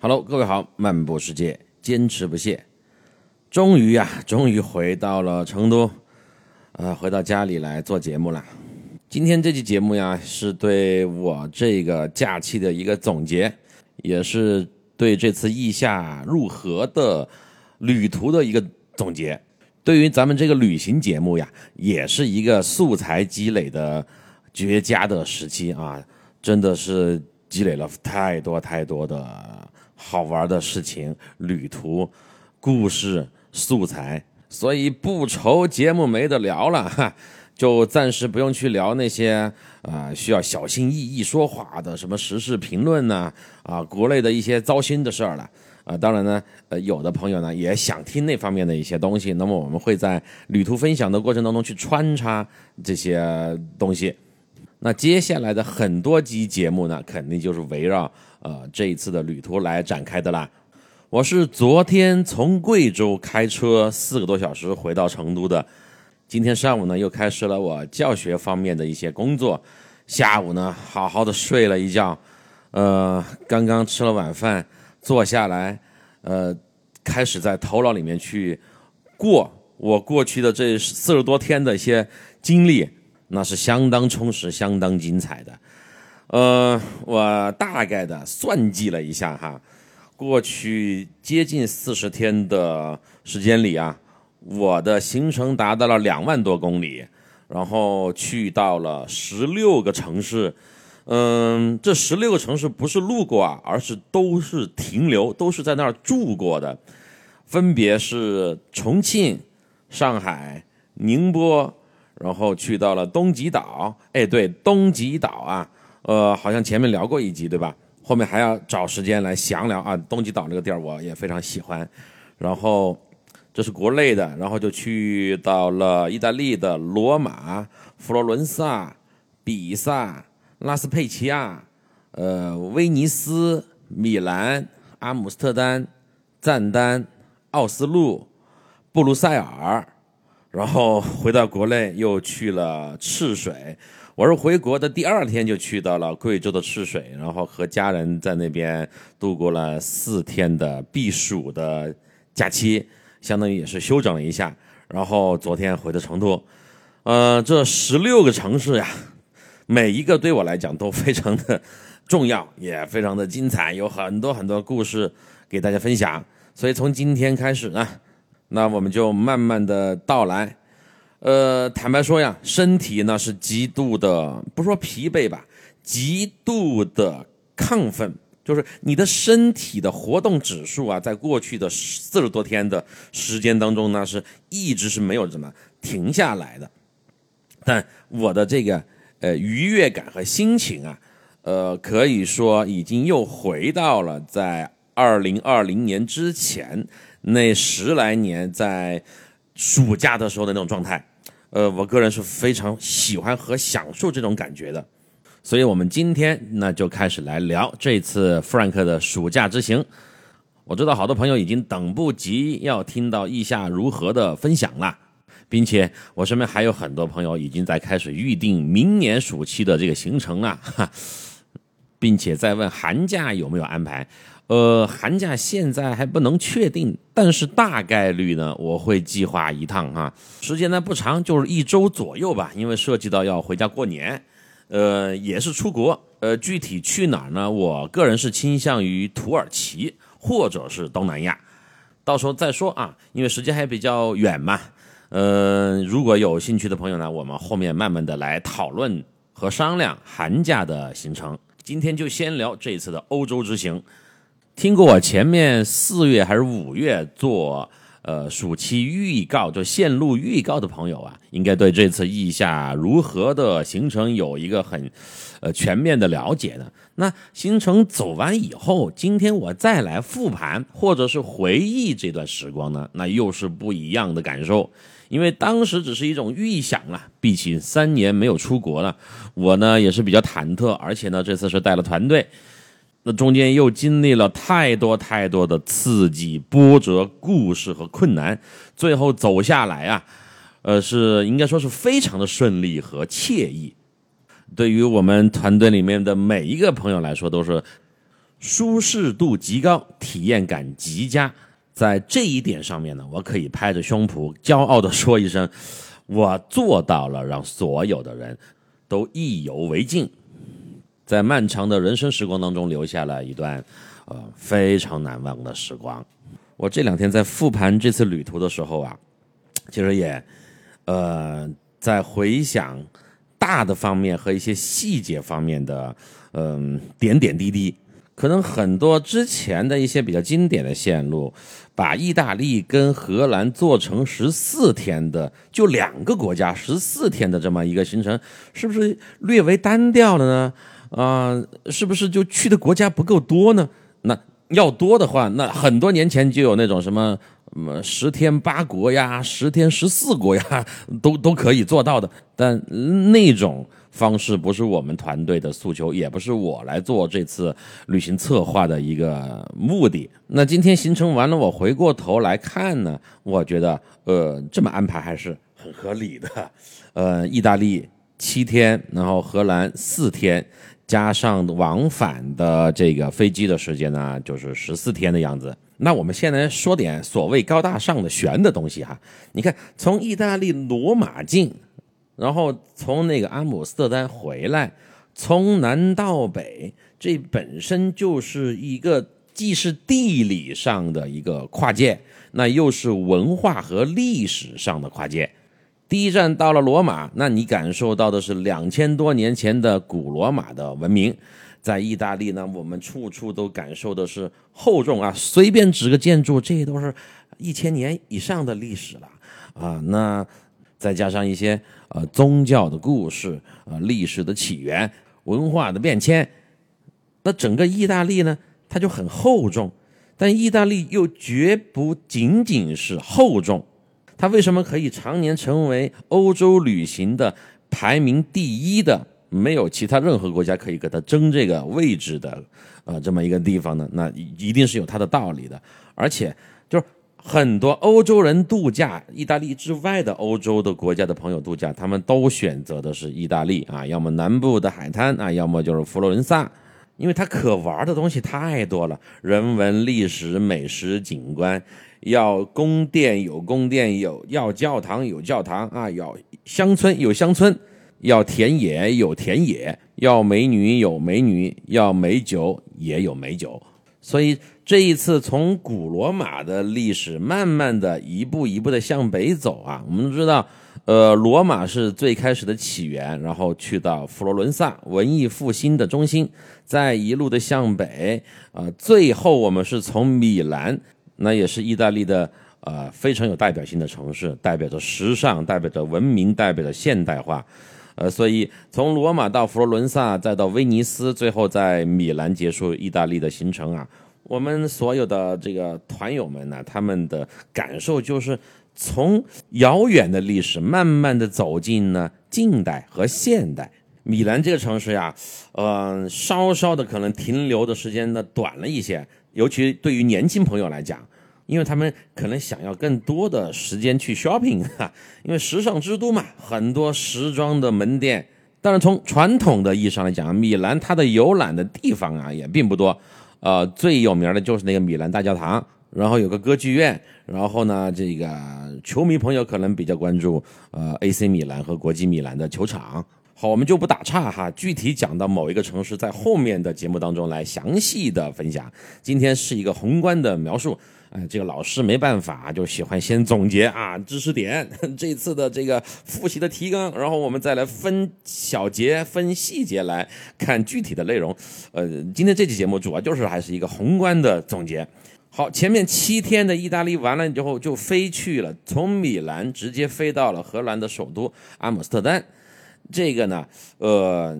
Hello，各位好，漫步世界，坚持不懈。终于呀，终于回到了成都，呃，回到家里来做节目了。今天这期节目呀，是对我这个假期的一个总结，也是对这次意下入河的旅途的一个总结。对于咱们这个旅行节目呀，也是一个素材积累的绝佳的时期啊，真的是积累了太多太多的。好玩的事情、旅途、故事、素材，所以不愁节目没得聊了哈，就暂时不用去聊那些啊需要小心翼翼说话的什么时事评论呢啊国内的一些糟心的事儿了啊。当然呢，呃，有的朋友呢也想听那方面的一些东西，那么我们会在旅途分享的过程当中去穿插这些东西。那接下来的很多集节目呢，肯定就是围绕。呃，这一次的旅途来展开的啦。我是昨天从贵州开车四个多小时回到成都的，今天上午呢又开始了我教学方面的一些工作，下午呢好好的睡了一觉，呃，刚刚吃了晚饭，坐下来，呃，开始在头脑里面去过我过去的这四十多天的一些经历，那是相当充实、相当精彩的。呃，我大概的算计了一下哈，过去接近四十天的时间里啊，我的行程达到了两万多公里，然后去到了十六个城市，嗯，这十六个城市不是路过啊，而是都是停留，都是在那儿住过的，分别是重庆、上海、宁波，然后去到了东极岛，哎，对，东极岛啊。呃，好像前面聊过一集，对吧？后面还要找时间来详聊啊。东极岛那个地儿我也非常喜欢。然后这是国内的，然后就去到了意大利的罗马、佛罗伦萨、比萨、拉斯佩齐亚、呃，威尼斯、米兰、阿姆斯特丹、赞丹、奥斯陆、布鲁塞尔，然后回到国内又去了赤水。我是回国的第二天就去到了贵州的赤水，然后和家人在那边度过了四天的避暑的假期，相当于也是休整了一下。然后昨天回的成都，呃，这十六个城市呀，每一个对我来讲都非常的重要，也非常的精彩，有很多很多故事给大家分享。所以从今天开始呢，那我们就慢慢的到来。呃，坦白说呀，身体呢是极度的，不说疲惫吧，极度的亢奋，就是你的身体的活动指数啊，在过去的四十多天的时间当中呢，是一直是没有怎么停下来的。但我的这个呃愉悦感和心情啊，呃，可以说已经又回到了在二零二零年之前那十来年在。暑假的时候的那种状态，呃，我个人是非常喜欢和享受这种感觉的，所以我们今天那就开始来聊这次 Frank 的暑假之行。我知道好多朋友已经等不及要听到意下如何的分享了，并且我身边还有很多朋友已经在开始预定明年暑期的这个行程了，并且在问寒假有没有安排。呃，寒假现在还不能确定，但是大概率呢，我会计划一趟哈，时间呢不长，就是一周左右吧，因为涉及到要回家过年，呃，也是出国，呃，具体去哪儿呢？我个人是倾向于土耳其或者是东南亚，到时候再说啊，因为时间还比较远嘛，呃，如果有兴趣的朋友呢，我们后面慢慢的来讨论和商量寒假的行程，今天就先聊这次的欧洲之行。听过我前面四月还是五月做呃暑期预告，就线路预告的朋友啊，应该对这次意下如何的行程有一个很呃全面的了解的。那行程走完以后，今天我再来复盘或者是回忆这段时光呢，那又是不一样的感受。因为当时只是一种预想啊，毕竟三年没有出国了，我呢也是比较忐忑，而且呢这次是带了团队。那中间又经历了太多太多的刺激、波折、故事和困难，最后走下来啊，呃，是应该说是非常的顺利和惬意。对于我们团队里面的每一个朋友来说，都是舒适度极高，体验感极佳。在这一点上面呢，我可以拍着胸脯骄傲地说一声，我做到了，让所有的人都意犹未尽，在漫长的人生时光当中留下了一段呃非常难忘的时光。我这两天在复盘这次旅途的时候啊，其实也呃在回想大的方面和一些细节方面的嗯点点滴滴。可能很多之前的一些比较经典的线路，把意大利跟荷兰做成十四天的，就两个国家十四天的这么一个行程，是不是略为单调了呢？啊，是不是就去的国家不够多呢？那要多的话，那很多年前就有那种什么什么十天八国呀，十天十四国呀，都都可以做到的，但那种。方式不是我们团队的诉求，也不是我来做这次旅行策划的一个目的。那今天行程完了，我回过头来看呢，我觉得呃这么安排还是很合理的。呃，意大利七天，然后荷兰四天，加上往返的这个飞机的时间呢，就是十四天的样子。那我们先来说点所谓高大上的玄的东西哈。你看，从意大利罗马进。然后从那个阿姆斯特丹回来，从南到北，这本身就是一个既是地理上的一个跨界，那又是文化和历史上的跨界。第一站到了罗马，那你感受到的是两千多年前的古罗马的文明。在意大利呢，我们处处都感受的是厚重啊，随便指个建筑，这都是一千年以上的历史了啊。那再加上一些。呃，宗教的故事，呃，历史的起源，文化的变迁，那整个意大利呢，它就很厚重。但意大利又绝不仅仅是厚重，它为什么可以常年成为欧洲旅行的排名第一的？没有其他任何国家可以跟它争这个位置的，呃，这么一个地方呢？那一定是有它的道理的，而且就是。很多欧洲人度假，意大利之外的欧洲的国家的朋友度假，他们都选择的是意大利啊，要么南部的海滩啊，要么就是佛罗伦萨，因为它可玩的东西太多了，人文、历史、美食、景观，要宫殿有宫殿，有要教堂有教堂啊，要乡村有乡村，要田野有田野，要美女有美女，要美酒也有美酒。所以这一次从古罗马的历史慢慢的一步一步的向北走啊，我们知道，呃，罗马是最开始的起源，然后去到佛罗伦萨，文艺复兴的中心，再一路的向北，啊，最后我们是从米兰，那也是意大利的呃非常有代表性的城市，代表着时尚，代表着文明，代表着现代化，呃，所以从罗马到佛罗伦萨，再到威尼斯，最后在米兰结束意大利的行程啊。我们所有的这个团友们呢，他们的感受就是从遥远的历史慢慢的走进呢近代和现代。米兰这个城市呀，呃，稍稍的可能停留的时间呢短了一些，尤其对于年轻朋友来讲，因为他们可能想要更多的时间去 shopping 哈，因为时尚之都嘛，很多时装的门店。但是从传统的意义上来讲，米兰它的游览的地方啊也并不多。呃，最有名的就是那个米兰大教堂，然后有个歌剧院，然后呢，这个球迷朋友可能比较关注呃 AC 米兰和国际米兰的球场。好，我们就不打岔哈，具体讲到某一个城市，在后面的节目当中来详细的分享。今天是一个宏观的描述。哎，这个老师没办法，就喜欢先总结啊知识点，这次的这个复习的提纲，然后我们再来分小节、分细节来看具体的内容。呃，今天这期节目主要就是还是一个宏观的总结。好，前面七天的意大利完了之后就飞去了，从米兰直接飞到了荷兰的首都阿姆斯特丹。这个呢，呃，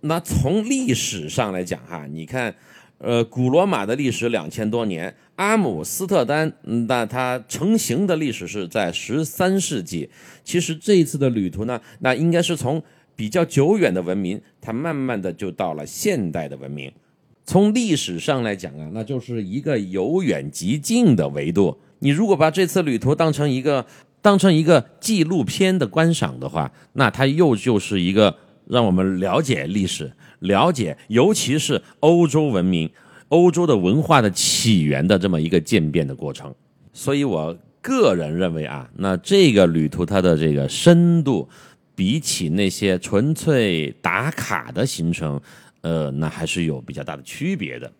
那从历史上来讲哈，你看。呃，古罗马的历史两千多年，阿姆斯特丹，那它成型的历史是在十三世纪。其实这一次的旅途呢，那应该是从比较久远的文明，它慢慢的就到了现代的文明。从历史上来讲啊，那就是一个由远及近的维度。你如果把这次旅途当成一个当成一个纪录片的观赏的话，那它又就是一个让我们了解历史。了解，尤其是欧洲文明，欧洲的文化的起源的这么一个渐变的过程。所以我个人认为啊，那这个旅途它的这个深度，比起那些纯粹打卡的行程，呃，那还是有比较大的区别的。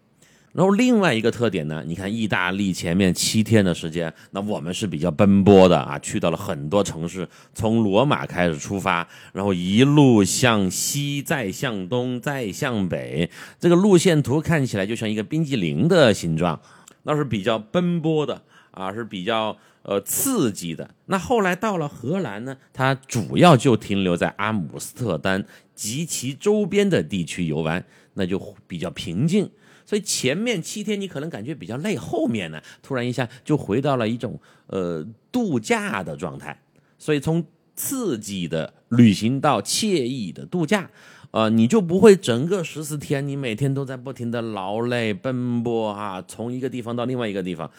然后另外一个特点呢，你看意大利前面七天的时间，那我们是比较奔波的啊，去到了很多城市，从罗马开始出发，然后一路向西，再向东，再向北，这个路线图看起来就像一个冰激凌的形状，那是比较奔波的啊，是比较呃刺激的。那后来到了荷兰呢，它主要就停留在阿姆斯特丹及其周边的地区游玩，那就比较平静。所以前面七天你可能感觉比较累，后面呢突然一下就回到了一种呃度假的状态。所以从刺激的旅行到惬意的度假，呃，你就不会整个十四天你每天都在不停的劳累奔波啊，从一个地方到另外一个地方。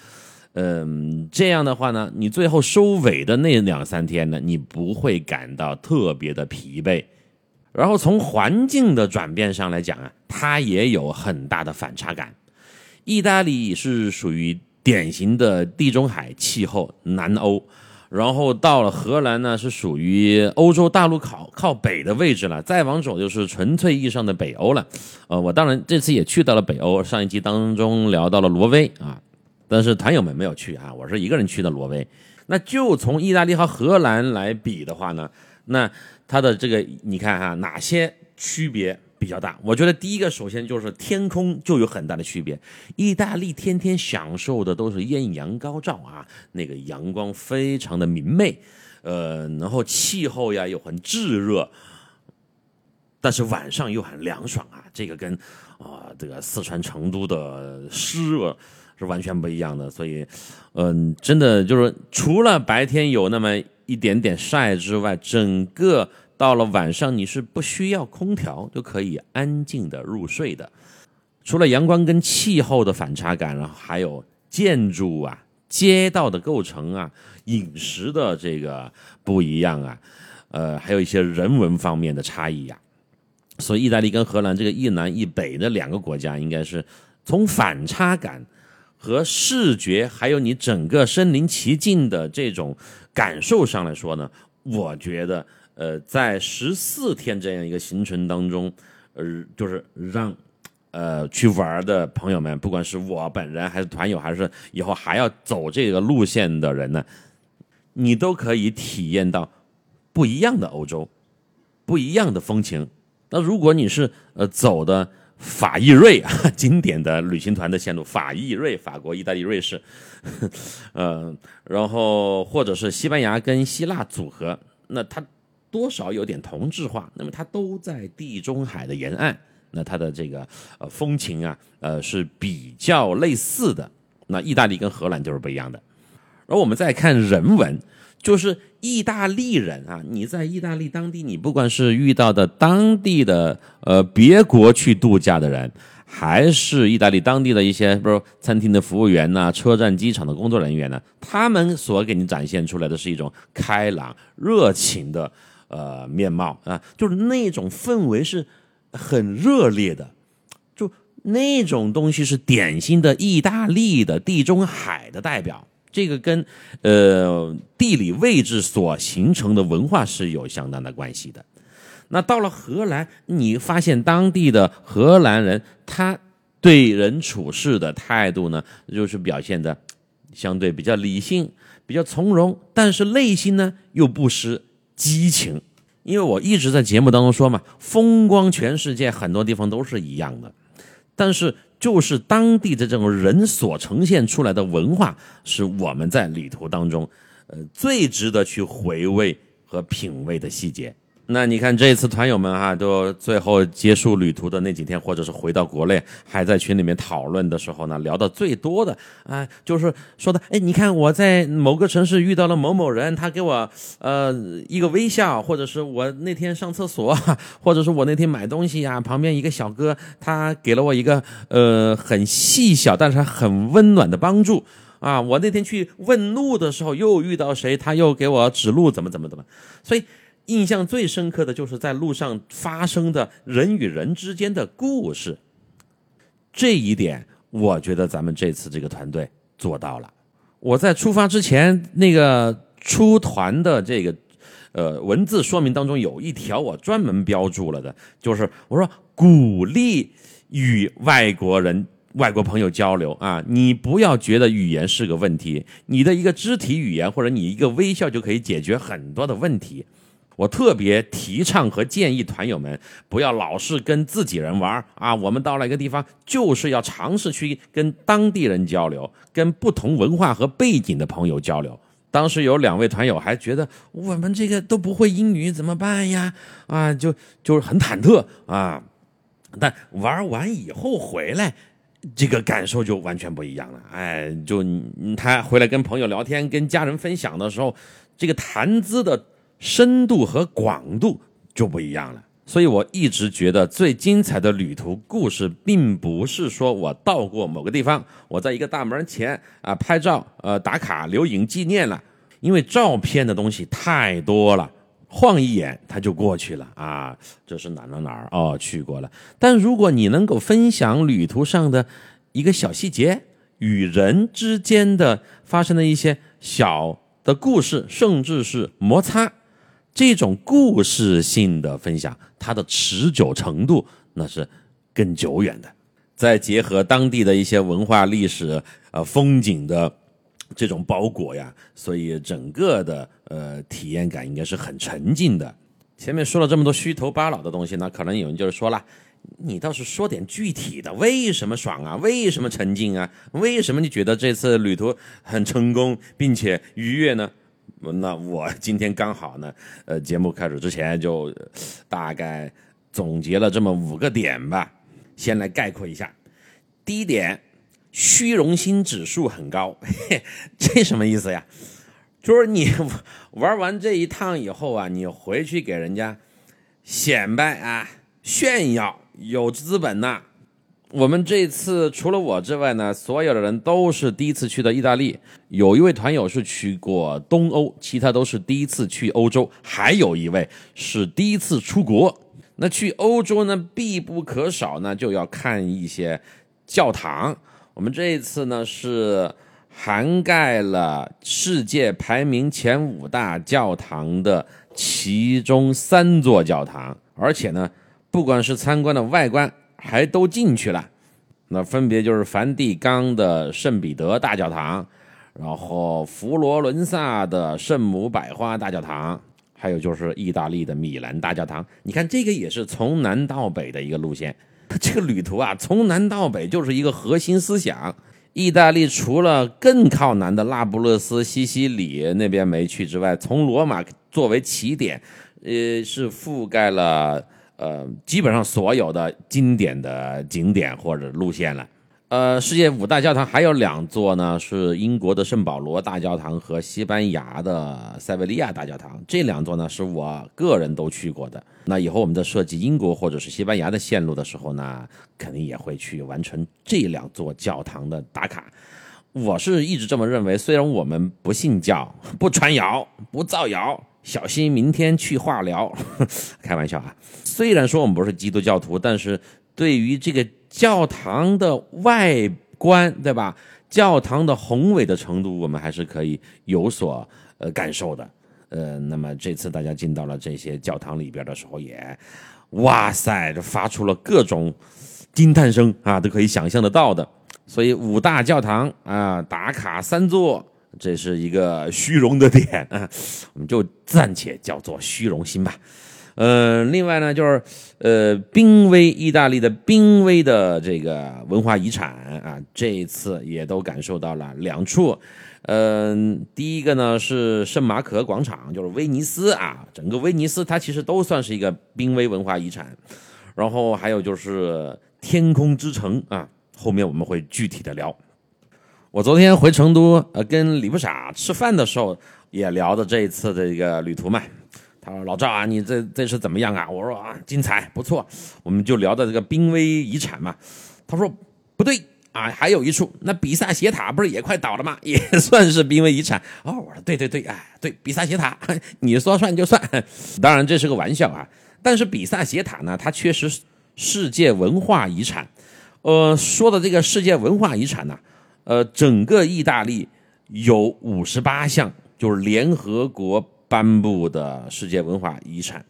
嗯，这样的话呢，你最后收尾的那两三天呢，你不会感到特别的疲惫。然后从环境的转变上来讲啊，它也有很大的反差感。意大利是属于典型的地中海气候，南欧，然后到了荷兰呢，是属于欧洲大陆靠靠北的位置了，再往走就是纯粹意义上的北欧了。呃，我当然这次也去到了北欧，上一集当中聊到了挪威啊，但是团友们没有去啊，我是一个人去的挪威。那就从意大利和荷兰来比的话呢，那。它的这个你看哈，哪些区别比较大？我觉得第一个，首先就是天空就有很大的区别。意大利天天享受的都是艳阳高照啊，那个阳光非常的明媚，呃，然后气候呀又很炙热，但是晚上又很凉爽啊，这个跟啊这个四川成都的湿热是完全不一样的。所以，嗯，真的就是除了白天有那么。一点点晒之外，整个到了晚上你是不需要空调就可以安静的入睡的。除了阳光跟气候的反差感，然后还有建筑啊、街道的构成啊、饮食的这个不一样啊，呃，还有一些人文方面的差异呀。所以，意大利跟荷兰这个一南一北的两个国家，应该是从反差感。和视觉，还有你整个身临其境的这种感受上来说呢，我觉得，呃，在十四天这样一个行程当中，呃，就是让，呃，去玩的朋友们，不管是我本人还是团友，还是以后还要走这个路线的人呢，你都可以体验到不一样的欧洲，不一样的风情。那如果你是呃走的。法意瑞啊，经典的旅行团的线路，法意瑞，法国、意大利、瑞士，呃，然后或者是西班牙跟希腊组合，那它多少有点同质化，那么它都在地中海的沿岸，那它的这个呃风情啊，呃是比较类似的。那意大利跟荷兰就是不一样的。而我们再看人文。就是意大利人啊，你在意大利当地，你不管是遇到的当地的呃别国去度假的人，还是意大利当地的一些，比如餐厅的服务员呐、车站、机场的工作人员呢，他们所给你展现出来的是一种开朗、热情的呃面貌啊，就是那种氛围是很热烈的，就那种东西是典型的意大利的地中海的代表。这个跟呃地理位置所形成的文化是有相当的关系的。那到了荷兰，你发现当地的荷兰人他对人处事的态度呢，就是表现的 相对比较理性、比较从容，但是内心呢又不失激情。因为我一直在节目当中说嘛，风光全世界很多地方都是一样的，但是。就是当地的这种人所呈现出来的文化，是我们在旅途当中，呃，最值得去回味和品味的细节。那你看这一次团友们哈，都最后结束旅途的那几天，或者是回到国内，还在群里面讨论的时候呢，聊的最多的啊，就是说的，哎，你看我在某个城市遇到了某某人，他给我呃一个微笑，或者是我那天上厕所，或者是我那天买东西呀，旁边一个小哥他给了我一个呃很细小但是很温暖的帮助啊，我那天去问路的时候又遇到谁，他又给我指路，怎么怎么怎么，所以。印象最深刻的就是在路上发生的人与人之间的故事，这一点我觉得咱们这次这个团队做到了。我在出发之前那个出团的这个呃文字说明当中有一条我专门标注了的，就是我说鼓励与外国人、外国朋友交流啊，你不要觉得语言是个问题，你的一个肢体语言或者你一个微笑就可以解决很多的问题。我特别提倡和建议团友们不要老是跟自己人玩啊！我们到了一个地方，就是要尝试去跟当地人交流，跟不同文化和背景的朋友交流。当时有两位团友还觉得我们这个都不会英语怎么办呀？啊，就就是很忐忑啊。但玩完以后回来，这个感受就完全不一样了。哎，就他回来跟朋友聊天、跟家人分享的时候，这个谈资的。深度和广度就不一样了，所以我一直觉得最精彩的旅途故事，并不是说我到过某个地方，我在一个大门前啊拍照、呃打卡、留影纪念了，因为照片的东西太多了，晃一眼它就过去了啊，这是哪哪哪儿哦，去过了。但如果你能够分享旅途上的一个小细节，与人之间的发生的一些小的故事，甚至是摩擦。这种故事性的分享，它的持久程度那是更久远的。再结合当地的一些文化历史、呃风景的这种包裹呀，所以整个的呃体验感应该是很沉浸的。前面说了这么多虚头巴脑的东西，那可能有人就是说了，你倒是说点具体的，为什么爽啊？为什么沉浸啊？为什么你觉得这次旅途很成功并且愉悦呢？那我 今天刚好呢，呃，节目开始之前就大概总结了这么五个点吧，先来概括一下。第一点，虚荣心指数很高，这什么意思呀？就是你玩完这一趟以后啊，你回去给人家显摆啊、炫耀，有资本呐。我们这次除了我之外呢，所有的人都是第一次去的意大利。有一位团友是去过东欧，其他都是第一次去欧洲。还有一位是第一次出国。那去欧洲呢，必不可少呢，就要看一些教堂。我们这一次呢，是涵盖了世界排名前五大教堂的其中三座教堂，而且呢，不管是参观的外观。还都进去了，那分别就是梵蒂冈的圣彼得大教堂，然后佛罗伦萨的圣母百花大教堂，还有就是意大利的米兰大教堂。你看这个也是从南到北的一个路线，这个旅途啊，从南到北就是一个核心思想。意大利除了更靠南的那不勒斯、西西里那边没去之外，从罗马作为起点，呃，是覆盖了。呃，基本上所有的经典的景点或者路线了。呃，世界五大教堂还有两座呢，是英国的圣保罗大教堂和西班牙的塞维利亚大教堂。这两座呢，是我个人都去过的。那以后我们在设计英国或者是西班牙的线路的时候呢，肯定也会去完成这两座教堂的打卡。我是一直这么认为，虽然我们不信教、不传谣、不造谣。小心明天去化疗，开玩笑啊！虽然说我们不是基督教徒，但是对于这个教堂的外观，对吧？教堂的宏伟的程度，我们还是可以有所呃感受的。呃，那么这次大家进到了这些教堂里边的时候，也哇塞，这发出了各种惊叹声啊，都可以想象得到的。所以五大教堂啊，打卡三座。这是一个虚荣的点啊，我们就暂且叫做虚荣心吧。呃，另外呢，就是呃，濒危意大利的濒危的这个文化遗产啊，这一次也都感受到了两处。嗯，第一个呢是圣马可广场，就是威尼斯啊，整个威尼斯它其实都算是一个濒危文化遗产。然后还有就是天空之城啊，后面我们会具体的聊。我昨天回成都，呃，跟李不傻吃饭的时候也聊的这一次的一个旅途嘛。他说：“老赵啊，你这这是怎么样啊？”我说：“啊，精彩，不错。”我们就聊的这个濒危遗产嘛。他说：“不对啊，还有一处，那比萨斜塔不是也快倒了吗？也算是濒危遗产。”哦，我说：“对对对，哎，对，比萨斜塔，你说算就算。当然这是个玩笑啊。但是比萨斜塔呢，它确实世界文化遗产。”呃，说的这个世界文化遗产呢，呃，整个意大利有五十八项，就是联合国颁布的世界文化遗产。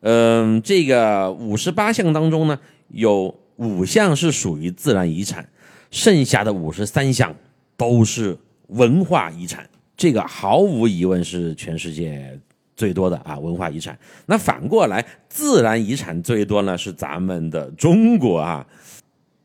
嗯，这个五十八项当中呢，有五项是属于自然遗产，剩下的五十三项都是文化遗产。这个毫无疑问是全世界最多的啊，文化遗产。那反过来，自然遗产最多呢是咱们的中国啊，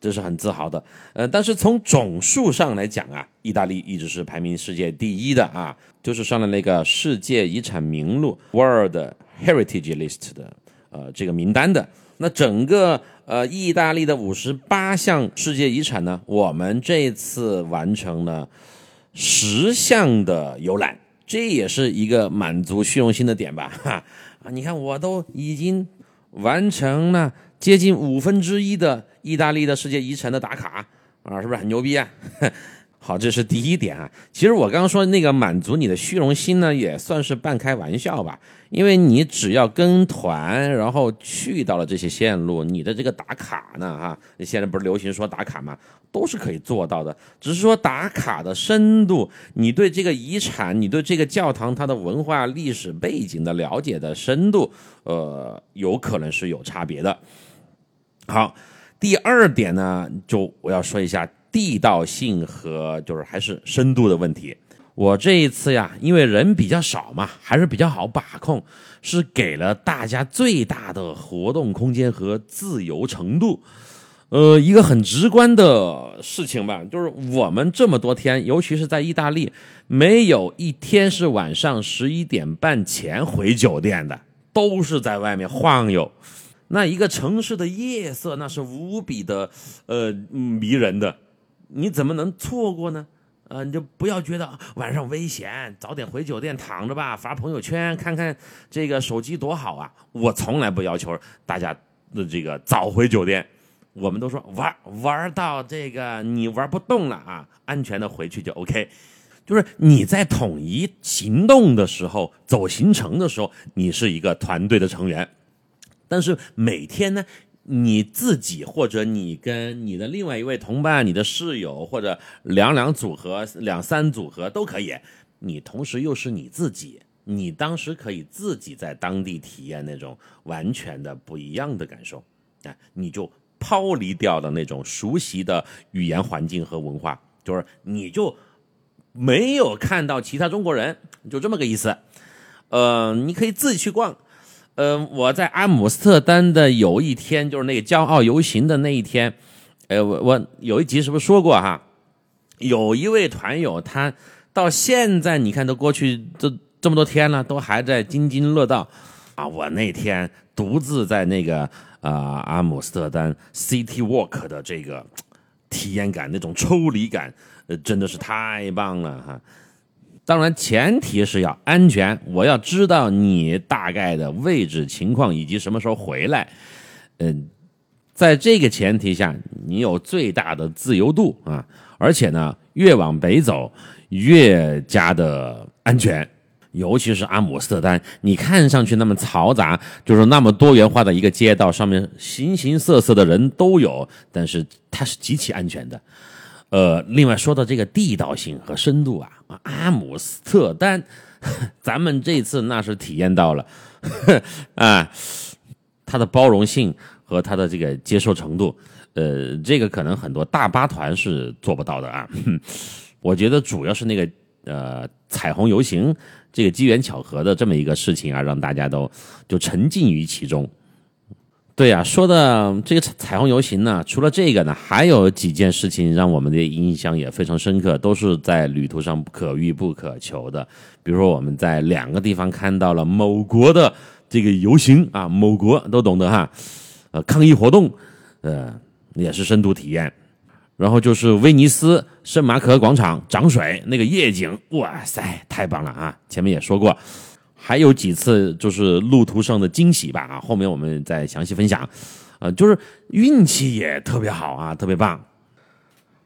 这是很自豪的。呃，但是从总数上来讲啊，意大利一直是排名世界第一的啊，就是上了那个世界遗产名录 （World Heritage List） 的呃这个名单的。那整个呃意大利的五十八项世界遗产呢，我们这次完成了。十项的游览，这也是一个满足虚荣心的点吧？哈 啊，你看我都已经完成了接近五分之一的意大利的世界遗产的打卡啊，是不是很牛逼啊？好，这是第一点啊。其实我刚刚说那个满足你的虚荣心呢，也算是半开玩笑吧。因为你只要跟团，然后去到了这些线路，你的这个打卡呢，哈，现在不是流行说打卡吗？都是可以做到的。只是说打卡的深度，你对这个遗产，你对这个教堂它的文化历史背景的了解的深度，呃，有可能是有差别的。好，第二点呢，就我要说一下。地道性和就是还是深度的问题。我这一次呀，因为人比较少嘛，还是比较好把控，是给了大家最大的活动空间和自由程度。呃，一个很直观的事情吧，就是我们这么多天，尤其是在意大利，没有一天是晚上十一点半前回酒店的，都是在外面晃悠。那一个城市的夜色，那是无比的呃迷人的。你怎么能错过呢？呃，你就不要觉得晚上危险，早点回酒店躺着吧，发朋友圈看看这个手机多好啊！我从来不要求大家的这个早回酒店，我们都说玩玩到这个你玩不动了啊，安全的回去就 OK。就是你在统一行动的时候，走行程的时候，你是一个团队的成员，但是每天呢？你自己或者你跟你的另外一位同伴、你的室友或者两两组合、两三组合都可以。你同时又是你自己，你当时可以自己在当地体验那种完全的不一样的感受。哎，你就抛离掉了那种熟悉的语言环境和文化，就是你就没有看到其他中国人，就这么个意思。呃，你可以自己去逛。呃，我在阿姆斯特丹的有一天，就是那个骄傲游行的那一天，呃，我我有一集是不是说过哈？有一位团友，他到现在你看都过去这这么多天了，都还在津津乐道啊！我那天独自在那个啊阿姆斯特丹 City Walk 的这个体验感，那种抽离感，呃，真的是太棒了哈！当然，前提是要安全。我要知道你大概的位置情况以及什么时候回来。嗯，在这个前提下，你有最大的自由度啊，而且呢，越往北走越加的安全。尤其是阿姆斯特丹，你看上去那么嘈杂，就是那么多元化的一个街道，上面形形色色的人都有，但是它是极其安全的。呃，另外说到这个地道性和深度啊，阿姆斯特丹，咱们这次那是体验到了 啊，它的包容性和它的这个接受程度，呃，这个可能很多大巴团是做不到的啊。我觉得主要是那个呃彩虹游行这个机缘巧合的这么一个事情啊，让大家都就沉浸于其中。对呀，说的这个彩虹游行呢，除了这个呢，还有几件事情让我们的印象也非常深刻，都是在旅途上可遇不可求的。比如说，我们在两个地方看到了某国的这个游行啊，某国都懂得哈，呃，抗议活动，呃，也是深度体验。然后就是威尼斯圣马可广场涨水那个夜景，哇塞，太棒了啊！前面也说过。还有几次就是路途上的惊喜吧啊，后面我们再详细分享。呃，就是运气也特别好啊，特别棒。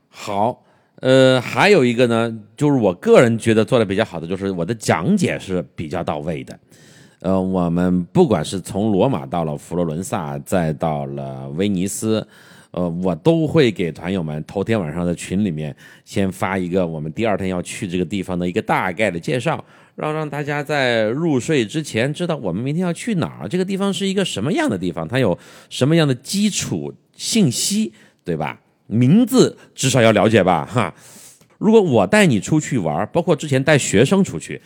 好，呃，还有一个呢，就是我个人觉得做的比较好的，就是我的讲解是比较到位的。呃，我们不管是从罗马到了佛罗伦萨，再到了威尼斯，呃，我都会给团友们头天晚上的群里面先发一个我们第二天要去这个地方的一个大概的介绍，让让大家在入睡之前知道我们明天要去哪儿，这个地方是一个什么样的地方，它有什么样的基础信息，对吧？名字至少要了解吧，哈。如果我带你出去玩，包括之前带学生出去，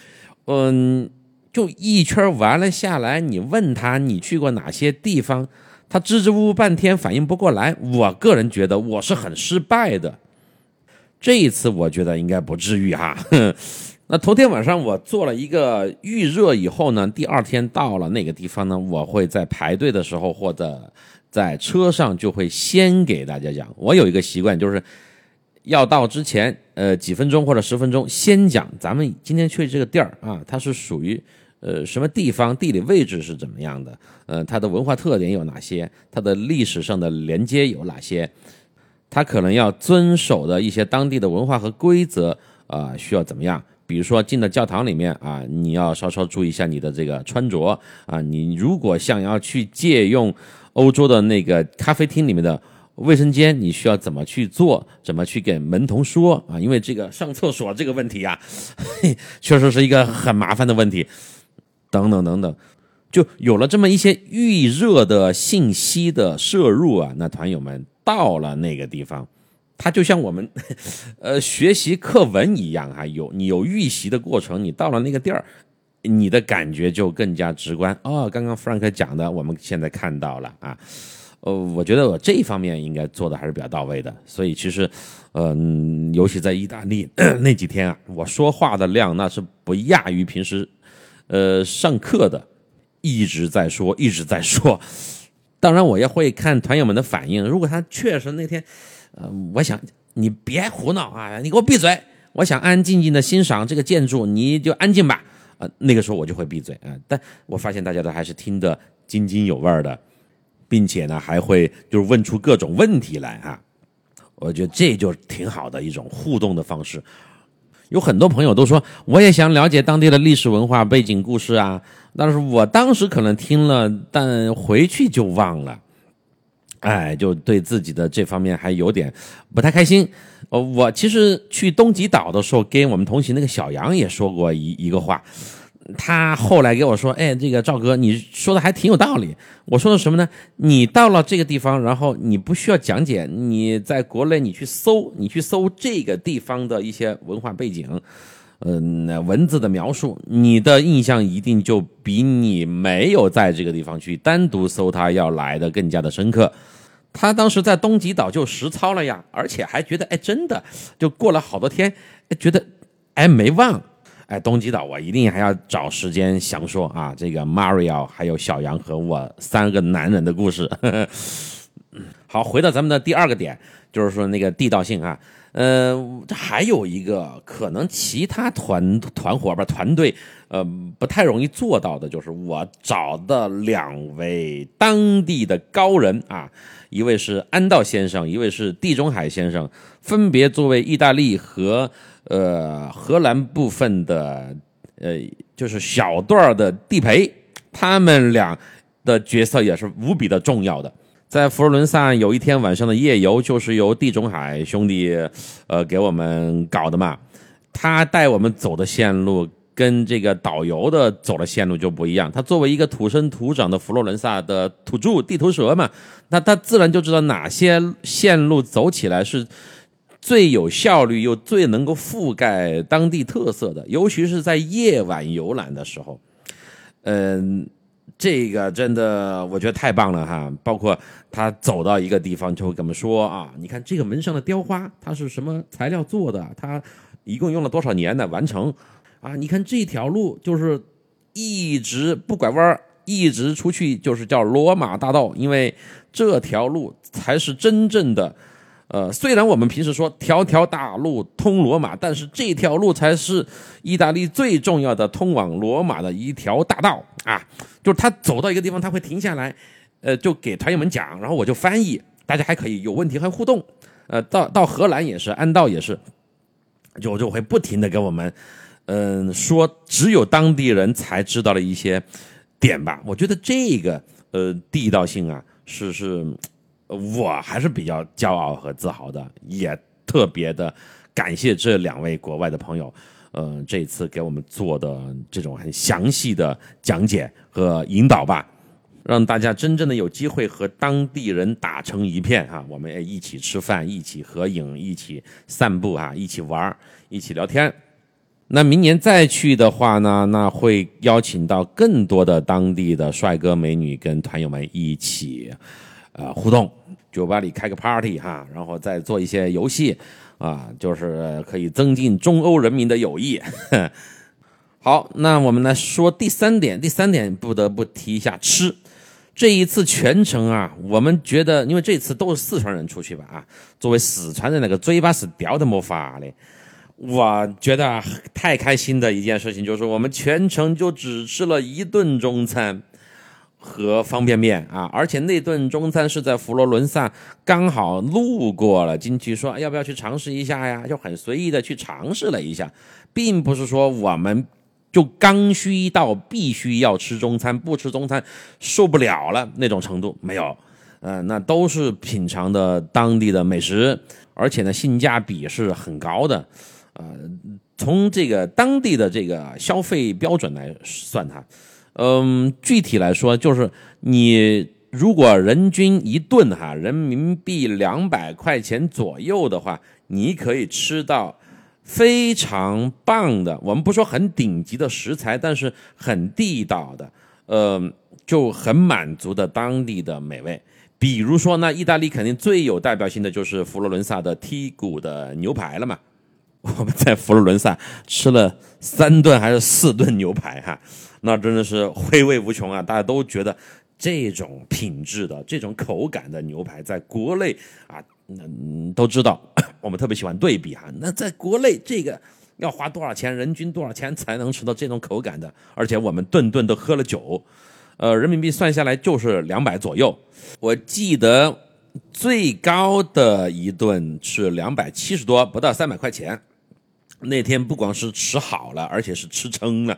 嗯，就一圈玩了下来，你问他你去过哪些地方？他支支吾吾半天反应不过来，我个人觉得我是很失败的。这一次我觉得应该不至于哈。那头天晚上我做了一个预热以后呢，第二天到了那个地方呢，我会在排队的时候或者在车上就会先给大家讲。我有一个习惯，就是要到之前呃几分钟或者十分钟先讲咱们今天去这个地儿啊，它是属于。呃，什么地方地理位置是怎么样的？呃，它的文化特点有哪些？它的历史上的连接有哪些？它可能要遵守的一些当地的文化和规则啊，需要怎么样？比如说进到教堂里面啊，你要稍稍注意一下你的这个穿着啊。你如果想要去借用欧洲的那个咖啡厅里面的卫生间，你需要怎么去做？怎么去给门童说啊？因为这个上厕所这个问题啊，确实是一个很麻烦的问题。等等等等，就有了这么一些预热的信息的摄入啊，那团友们到了那个地方，它就像我们 呃学习课文一样哈，有你有预习的过程，你到了那个地儿，你的感觉就更加直观哦。刚刚 Frank 讲的，我们现在看到了啊，呃，我觉得我这一方面应该做的还是比较到位的，所以其实，嗯，尤其在意大利 那几天啊，我说话的量那是不亚于平时。呃，上课的一直在说，一直在说。当然，我也会看团友们的反应。如果他确实那天，呃，我想你别胡闹啊，你给我闭嘴！我想安安静静的欣赏这个建筑，你就安静吧。啊，那个时候我就会闭嘴啊。但我发现大家都还是听得津津有味的，并且呢，还会就是问出各种问题来啊。我觉得这就挺好的一种互动的方式。有很多朋友都说，我也想了解当地的历史文化背景故事啊，但是我当时可能听了，但回去就忘了，哎，就对自己的这方面还有点不太开心。呃，我其实去东极岛的时候，跟我们同行那个小杨也说过一一个话。他后来给我说：“哎，这个赵哥，你说的还挺有道理。我说的什么呢？你到了这个地方，然后你不需要讲解，你在国内你去搜，你去搜这个地方的一些文化背景，嗯，那文字的描述，你的印象一定就比你没有在这个地方去单独搜它要来的更加的深刻。他当时在东极岛就实操了呀，而且还觉得，哎，真的，就过了好多天，觉得，哎，没忘。”哎，东极岛，我一定还要找时间详说啊！这个 Mario 还有小杨和我三个男人的故事。好，回到咱们的第二个点，就是说那个地道性啊。呃，这还有一个可能，其他团团伙吧团队，呃，不太容易做到的，就是我找的两位当地的高人啊，一位是安道先生，一位是地中海先生，分别作为意大利和。呃，荷兰部分的，呃，就是小段的地陪，他们俩的角色也是无比的重要的。在佛罗伦萨有一天晚上的夜游，就是由地中海兄弟，呃，给我们搞的嘛。他带我们走的线路跟这个导游的走的线路就不一样。他作为一个土生土长的佛罗伦萨的土著地头蛇嘛，那他自然就知道哪些线路走起来是。最有效率又最能够覆盖当地特色的，尤其是在夜晚游览的时候，嗯，这个真的我觉得太棒了哈！包括他走到一个地方就会跟我们说啊，你看这个门上的雕花，它是什么材料做的？它一共用了多少年的完成？啊，你看这条路就是一直不拐弯，一直出去就是叫罗马大道，因为这条路才是真正的。呃，虽然我们平时说条条大路通罗马，但是这条路才是意大利最重要的通往罗马的一条大道啊！就是他走到一个地方，他会停下来，呃，就给团友们讲，然后我就翻译，大家还可以有问题还互动。呃，到到荷兰也是，安道也是，就就会不停的跟我们，嗯，说只有当地人才知道的一些点吧。我觉得这个呃地道性啊，是是。我还是比较骄傲和自豪的，也特别的感谢这两位国外的朋友，呃，这次给我们做的这种很详细的讲解和引导吧，让大家真正的有机会和当地人打成一片哈，我们一起吃饭，一起合影，一起散步啊，一起玩，一起聊天。那明年再去的话呢，那会邀请到更多的当地的帅哥美女跟团友们一起，呃，互动，酒吧里开个 party 哈，然后再做一些游戏，啊，就是可以增进中欧人民的友谊。好，那我们来说第三点，第三点不得不提一下吃。这一次全程啊，我们觉得，因为这次都是四川人出去吧啊，作为四川人，那个嘴巴是叼的没法的。我觉得太开心的一件事情就是，我们全程就只吃了一顿中餐和方便面啊，而且那顿中餐是在佛罗伦萨刚好路过了，进去说要不要去尝试一下呀，就很随意的去尝试了一下，并不是说我们就刚需到必须要吃中餐，不吃中餐受不了了那种程度，没有，嗯，那都是品尝的当地的美食，而且呢性价比是很高的。呃，从这个当地的这个消费标准来算它，嗯，具体来说就是你如果人均一顿哈人民币两百块钱左右的话，你可以吃到非常棒的，我们不说很顶级的食材，但是很地道的，呃，就很满足的当地的美味。比如说，那意大利肯定最有代表性的就是佛罗伦萨的剔骨的牛排了嘛。我们在佛罗伦萨吃了三顿还是四顿牛排哈，那真的是回味无穷啊！大家都觉得这种品质的、这种口感的牛排，在国内啊，嗯，都知道我们特别喜欢对比哈。那在国内这个要花多少钱，人均多少钱才能吃到这种口感的？而且我们顿顿都喝了酒，呃，人民币算下来就是两百左右。我记得最高的一顿是两百七十多，不到三百块钱。那天不光是吃好了，而且是吃撑了。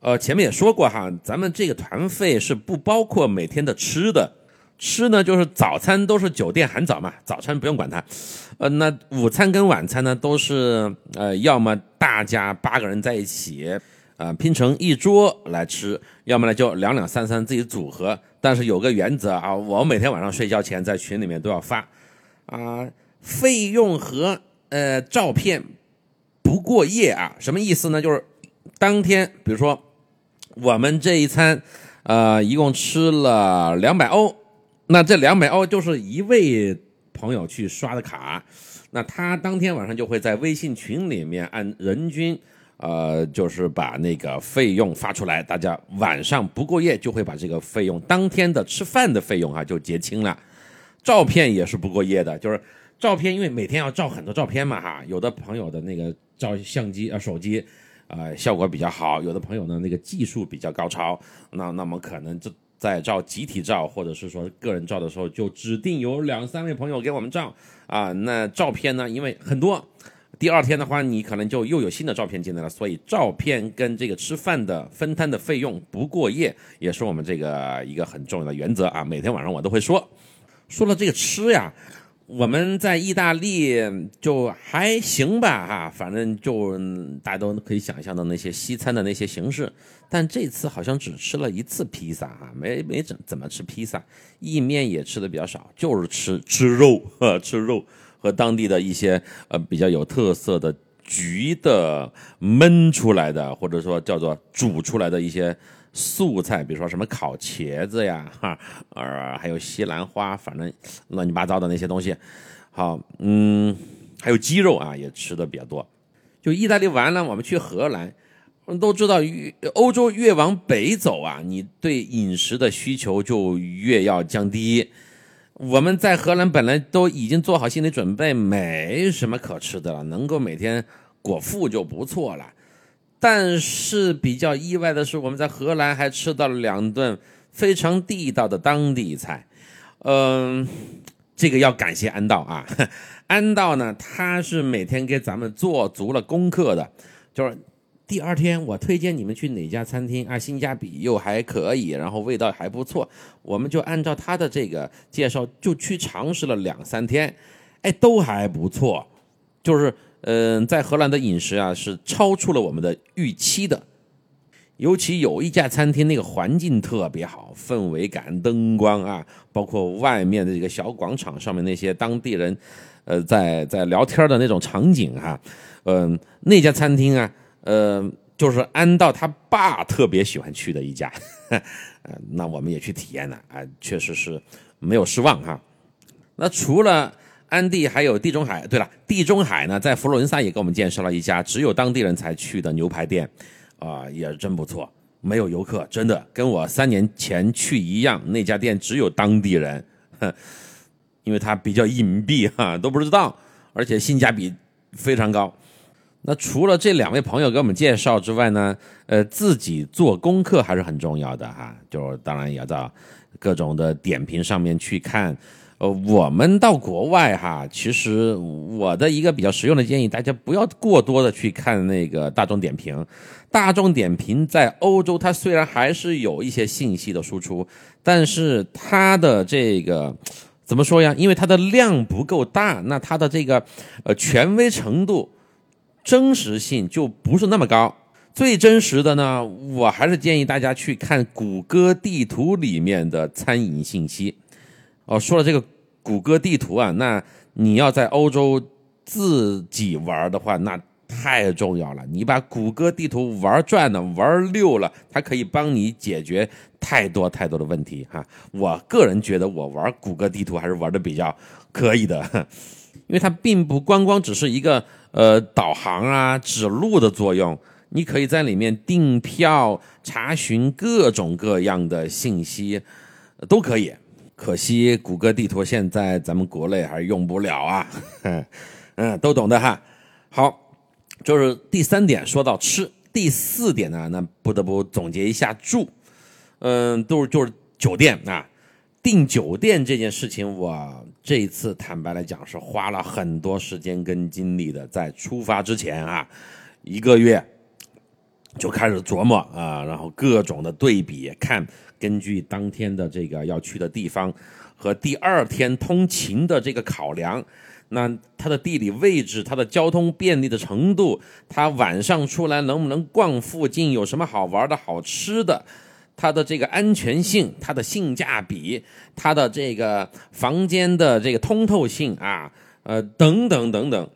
呃，前面也说过哈，咱们这个团费是不包括每天的吃的，吃呢就是早餐都是酒店含早嘛，早餐不用管它。呃，那午餐跟晚餐呢都是呃，要么大家八个人在一起，啊拼成一桌来吃，要么呢就两两三三自己组合。但是有个原则啊，我每天晚上睡觉前在群里面都要发，啊，费用和呃照片。不过夜啊，什么意思呢？就是当天，比如说我们这一餐，呃，一共吃了两百欧，那这两百欧就是一位朋友去刷的卡，那他当天晚上就会在微信群里面按人均，呃，就是把那个费用发出来，大家晚上不过夜就会把这个费用当天的吃饭的费用啊就结清了，照片也是不过夜的，就是照片，因为每天要照很多照片嘛哈，有的朋友的那个。照相机啊，手机，啊，效果比较好。有的朋友呢，那个技术比较高超，那那么可能就在照集体照或者是说个人照的时候，就指定有两三位朋友给我们照啊。那照片呢，因为很多，第二天的话，你可能就又有新的照片进来了。所以照片跟这个吃饭的分摊的费用不过夜，也是我们这个一个很重要的原则啊。每天晚上我都会说，说了这个吃呀。我们在意大利就还行吧，哈，反正就大家都可以想象到那些西餐的那些形式，但这次好像只吃了一次披萨，哈，没没怎怎么吃披萨，意面也吃的比较少，就是吃吃肉，吃肉和当地的一些呃比较有特色的焗的焖出来的，或者说叫做煮出来的一些。素菜，比如说什么烤茄子呀，哈，呃，还有西兰花，反正乱七八糟的那些东西。好，嗯，还有鸡肉啊，也吃的比较多。就意大利完了，我们去荷兰，都知道越欧洲越往北走啊，你对饮食的需求就越要降低。我们在荷兰本来都已经做好心理准备，没什么可吃的了，能够每天果腹就不错了。但是比较意外的是，我们在荷兰还吃到了两顿非常地道的当地菜。嗯，这个要感谢安道啊，安道呢，他是每天给咱们做足了功课的，就是第二天我推荐你们去哪家餐厅啊，性价比又还可以，然后味道还不错，我们就按照他的这个介绍就去尝试了两三天，哎，都还不错，就是嗯，在荷兰的饮食啊是超出了我们的预期的，尤其有一家餐厅那个环境特别好，氛围感、灯光啊，包括外面的这个小广场上面那些当地人，呃，在在聊天的那种场景哈，嗯，那家餐厅啊。呃，就是安道他爸特别喜欢去的一家，呃，那我们也去体验了啊，确实是没有失望哈。那除了安地，还有地中海。对了，地中海呢，在佛罗伦萨也给我们介绍了一家只有当地人才去的牛排店，啊，也真不错，没有游客，真的跟我三年前去一样。那家店只有当地人，因为它比较隐蔽哈，都不知道，而且性价比非常高。那除了这两位朋友给我们介绍之外呢，呃，自己做功课还是很重要的哈。就当然也要到各种的点评上面去看。呃，我们到国外哈，其实我的一个比较实用的建议，大家不要过多的去看那个大众点评。大众点评在欧洲，它虽然还是有一些信息的输出，但是它的这个怎么说呀？因为它的量不够大，那它的这个呃权威程度。真实性就不是那么高。最真实的呢，我还是建议大家去看谷歌地图里面的餐饮信息。哦，说了这个谷歌地图啊，那你要在欧洲自己玩的话，那太重要了。你把谷歌地图玩转了、玩溜了，它可以帮你解决太多太多的问题哈。我个人觉得，我玩谷歌地图还是玩的比较可以的，因为它并不光光只是一个。呃，导航啊，指路的作用，你可以在里面订票、查询各种各样的信息，都可以。可惜谷歌地图现在咱们国内还用不了啊。嗯，都懂的哈。好，就是第三点说到吃，第四点呢，那不得不总结一下住。嗯，都是就是酒店啊。订酒店这件事情，我这一次坦白来讲是花了很多时间跟精力的。在出发之前啊，一个月就开始琢磨啊，然后各种的对比看，根据当天的这个要去的地方和第二天通勤的这个考量，那它的地理位置、它的交通便利的程度、它晚上出来能不能逛附近、有什么好玩的好吃的。它的这个安全性，它的性价比，它的这个房间的这个通透性啊，呃，等等等等，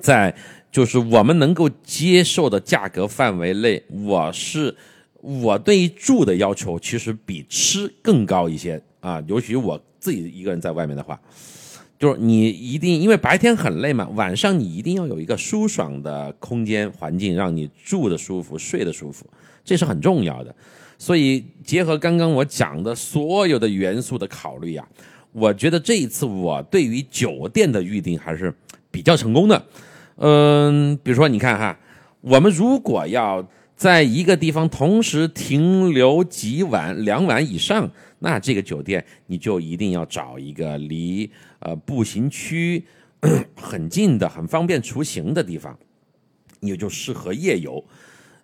在就是我们能够接受的价格范围内，我是我对于住的要求其实比吃更高一些啊，尤其我自己一个人在外面的话，就是你一定因为白天很累嘛，晚上你一定要有一个舒爽的空间环境，让你住的舒服，睡得舒服，这是很重要的。所以结合刚刚我讲的所有的元素的考虑呀，我觉得这一次我对于酒店的预定还是比较成功的。嗯，比如说你看哈，我们如果要在一个地方同时停留几晚、两晚以上，那这个酒店你就一定要找一个离呃步行区 很近的、很方便出行的地方，也就适合夜游。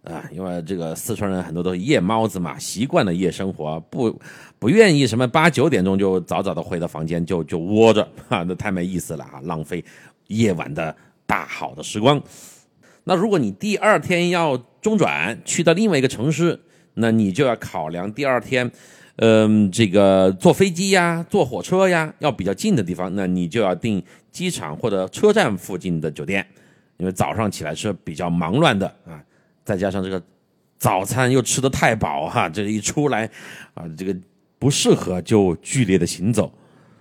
啊，因为这个四川人很多都是夜猫子嘛，习惯了夜生活，不不愿意什么八九点钟就早早的回到房间就就窝着，哈，那太没意思了啊，浪费夜晚的大好的时光。那如果你第二天要中转去到另外一个城市，那你就要考量第二天，嗯，这个坐飞机呀、坐火车呀要比较近的地方，那你就要订机场或者车站附近的酒店，因为早上起来是比较忙乱的啊。再加上这个早餐又吃的太饱哈，这一出来啊，这个不适合就剧烈的行走。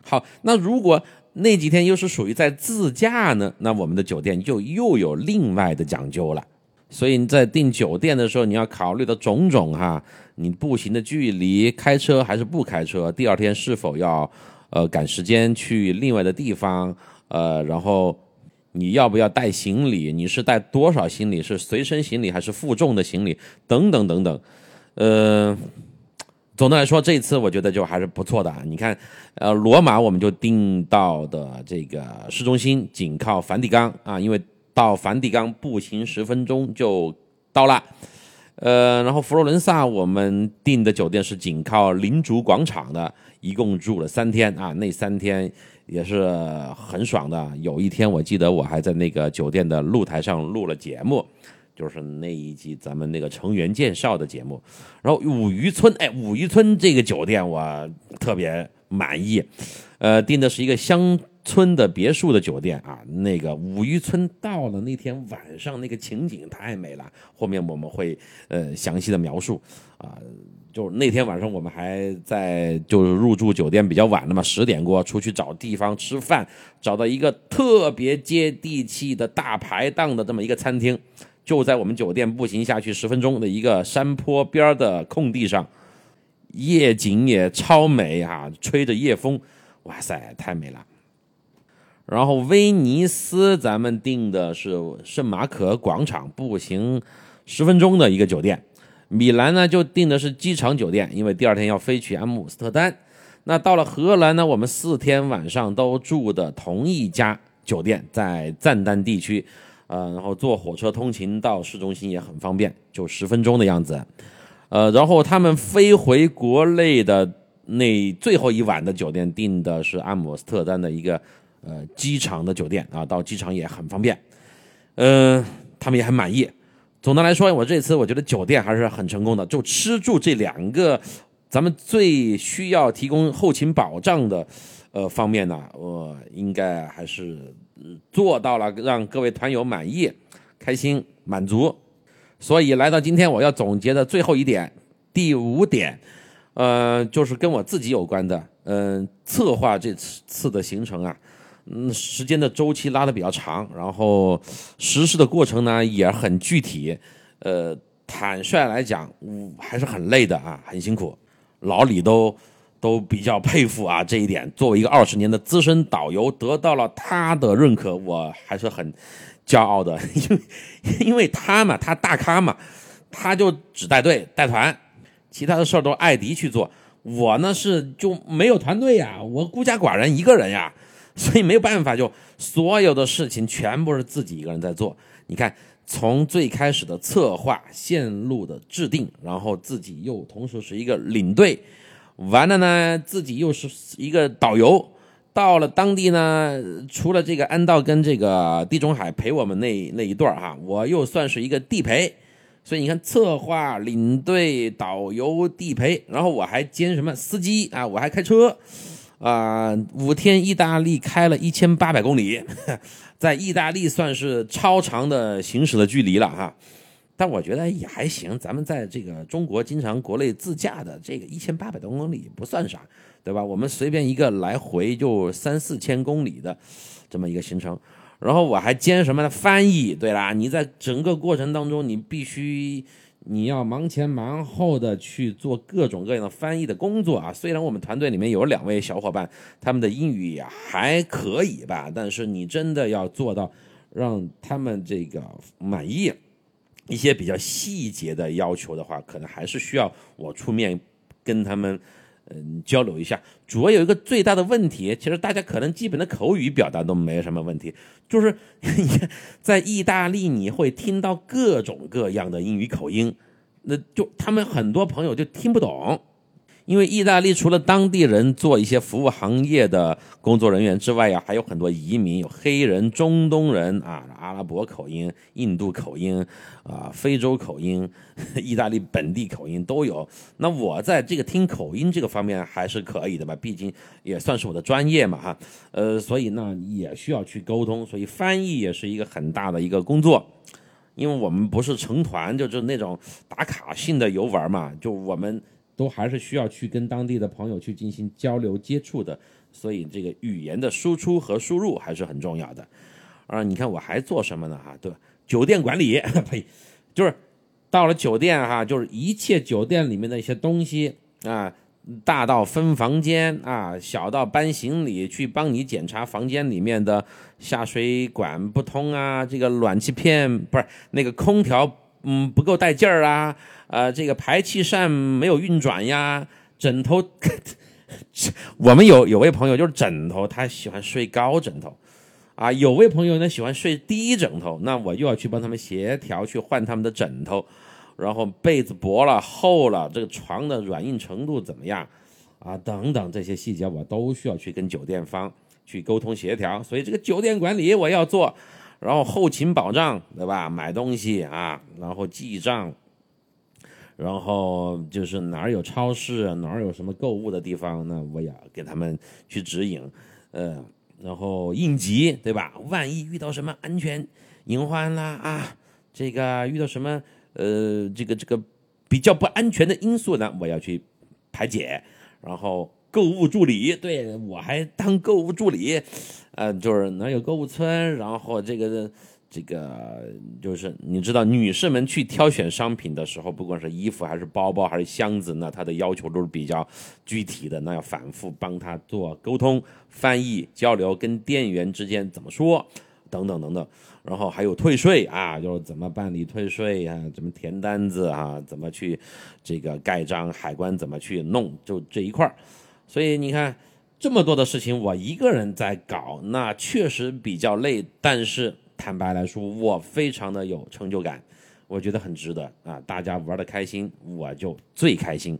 好，那如果那几天又是属于在自驾呢，那我们的酒店就又有另外的讲究了。所以你在订酒店的时候，你要考虑的种种哈，你步行的距离，开车还是不开车，第二天是否要呃赶时间去另外的地方，呃，然后。你要不要带行李？你是带多少行李？是随身行李还是负重的行李？等等等等。呃，总的来说，这次我觉得就还是不错的。你看，呃，罗马我们就订到的这个市中心，紧靠梵蒂冈啊，因为到梵蒂冈步行十分钟就到了。呃，然后佛罗伦萨我们订的酒店是紧靠领主广场的，一共住了三天啊，那三天也是很爽的。有一天我记得我还在那个酒店的露台上录了节目，就是那一集咱们那个成员介绍的节目。然后五渔村，哎，五渔村这个酒店我特别满意，呃，订的是一个乡。村的别墅的酒店啊，那个五渔村到了那天晚上那个情景太美了，后面我们会呃详细的描述啊。就那天晚上我们还在就是入住酒店比较晚了嘛，十点过出去找地方吃饭，找到一个特别接地气的大排档的这么一个餐厅，就在我们酒店步行下去十分钟的一个山坡边的空地上，夜景也超美啊，吹着夜风，哇塞，太美了。然后威尼斯咱们订的是圣马可广场，步行十分钟的一个酒店。米兰呢就订的是机场酒店，因为第二天要飞去阿姆斯特丹。那到了荷兰呢，我们四天晚上都住的同一家酒店，在赞丹地区，呃，然后坐火车通勤到市中心也很方便，就十分钟的样子。呃，然后他们飞回国内的那最后一晚的酒店订的是阿姆斯特丹的一个。呃，机场的酒店啊，到机场也很方便，嗯，他们也很满意。总的来说，我这次我觉得酒店还是很成功的。就吃住这两个，咱们最需要提供后勤保障的，呃方面呢，我应该还是做到了，让各位团友满意、开心、满足。所以来到今天，我要总结的最后一点，第五点，呃，就是跟我自己有关的，嗯，策划这次次的行程啊。嗯，时间的周期拉的比较长，然后实施的过程呢也很具体，呃，坦率来讲，还是很累的啊，很辛苦。老李都都比较佩服啊这一点。作为一个二十年的资深导游，得到了他的认可，我还是很骄傲的。因为因为他嘛，他大咖嘛，他就只带队带团，其他的事儿都艾迪去做。我呢是就没有团队呀，我孤家寡人一个人呀。所以没有办法，就所有的事情全部是自己一个人在做。你看，从最开始的策划、线路的制定，然后自己又同时是一个领队，完了呢，自己又是一个导游。到了当地呢，除了这个安道跟这个地中海陪我们那那一段哈，我又算是一个地陪。所以你看，策划、领队、导游、地陪，然后我还兼什么司机啊？我还开车。啊，五天意大利开了一千八百公里，在意大利算是超长的行驶的距离了哈，但我觉得也还行。咱们在这个中国经常国内自驾的这个一千八百多公里不算啥，对吧？我们随便一个来回就三四千公里的这么一个行程，然后我还兼什么呢？翻译，对啦，你在整个过程当中你必须。你要忙前忙后的去做各种各样的翻译的工作啊！虽然我们团队里面有两位小伙伴，他们的英语也还可以吧，但是你真的要做到让他们这个满意，一些比较细节的要求的话，可能还是需要我出面跟他们。嗯，交流一下，主要有一个最大的问题，其实大家可能基本的口语表达都没什么问题，就是 在意大利你会听到各种各样的英语口音，那就他们很多朋友就听不懂。因为意大利除了当地人做一些服务行业的工作人员之外呀，还有很多移民，有黑人、中东人啊，阿拉伯口音、印度口音啊、非洲口音、意大利本地口音都有。那我在这个听口音这个方面还是可以的吧，毕竟也算是我的专业嘛哈。呃，所以呢也需要去沟通，所以翻译也是一个很大的一个工作。因为我们不是成团，就是那种打卡性的游玩嘛，就我们。都还是需要去跟当地的朋友去进行交流接触的，所以这个语言的输出和输入还是很重要的。啊，你看我还做什么呢？哈，对，酒店管理，呸，就是到了酒店哈，就是一切酒店里面的一些东西啊，大到分房间啊，小到搬行李，去帮你检查房间里面的下水管不通啊，这个暖气片不是那个空调，嗯，不够带劲儿啊。呃，这个排气扇没有运转呀，枕头，我们有有位朋友就是枕头，他喜欢睡高枕头，啊，有位朋友呢喜欢睡低枕头，那我又要去帮他们协调，去换他们的枕头，然后被子薄了厚了，这个床的软硬程度怎么样啊？等等这些细节我都需要去跟酒店方去沟通协调，所以这个酒店管理我要做，然后后勤保障对吧？买东西啊，然后记账。然后就是哪儿有超市，哪儿有什么购物的地方，那我也给他们去指引，呃，然后应急，对吧？万一遇到什么安全隐患啦啊，这个遇到什么呃，这个这个比较不安全的因素呢，我要去排解。然后购物助理，对我还当购物助理，呃，就是哪有购物村，然后这个。这个就是你知道，女士们去挑选商品的时候，不管是衣服还是包包还是箱子，那她的要求都是比较具体的，那要反复帮她做沟通、翻译、交流，跟店员之间怎么说，等等等等。然后还有退税啊，就是怎么办理退税呀，怎么填单子啊，怎么去这个盖章，海关怎么去弄，就这一块所以你看这么多的事情，我一个人在搞，那确实比较累，但是。坦白来说，我非常的有成就感，我觉得很值得啊！大家玩的开心，我就最开心。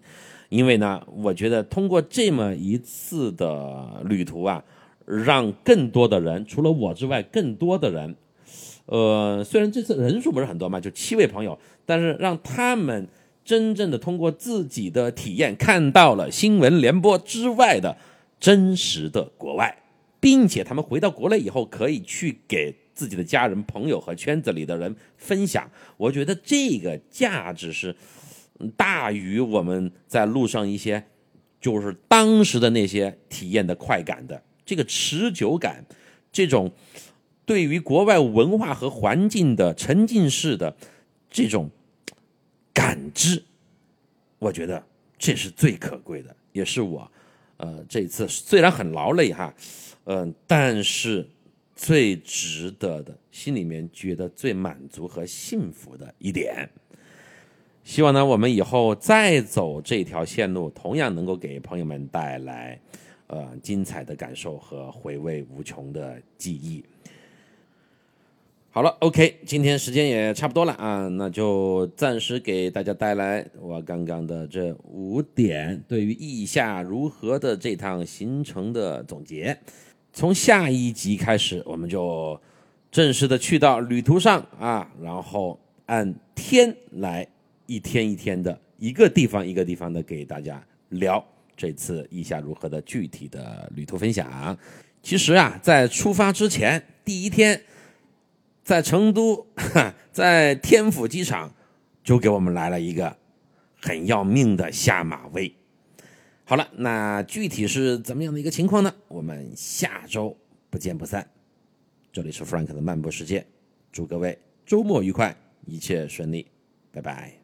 因为呢，我觉得通过这么一次的旅途啊，让更多的人，除了我之外，更多的人，呃，虽然这次人数不是很多嘛，就七位朋友，但是让他们真正的通过自己的体验，看到了新闻联播之外的真实的国外，并且他们回到国内以后，可以去给。自己的家人、朋友和圈子里的人分享，我觉得这个价值是大于我们在路上一些就是当时的那些体验的快感的。这个持久感，这种对于国外文化和环境的沉浸式的这种感知，我觉得这是最可贵的，也是我呃这次虽然很劳累哈，嗯，但是。最值得的，心里面觉得最满足和幸福的一点，希望呢，我们以后再走这条线路，同样能够给朋友们带来，呃，精彩的感受和回味无穷的记忆。好了，OK，今天时间也差不多了啊，那就暂时给大家带来我刚刚的这五点对于意下如何的这趟行程的总结。从下一集开始，我们就正式的去到旅途上啊，然后按天来，一天一天的，一个地方一个地方的给大家聊这次意下如何的具体的旅途分享。其实啊，在出发之前第一天，在成都，在天府机场就给我们来了一个很要命的下马威。好了，那具体是怎么样的一个情况呢？我们下周不见不散。这里是 Frank 的漫步世界，祝各位周末愉快，一切顺利，拜拜。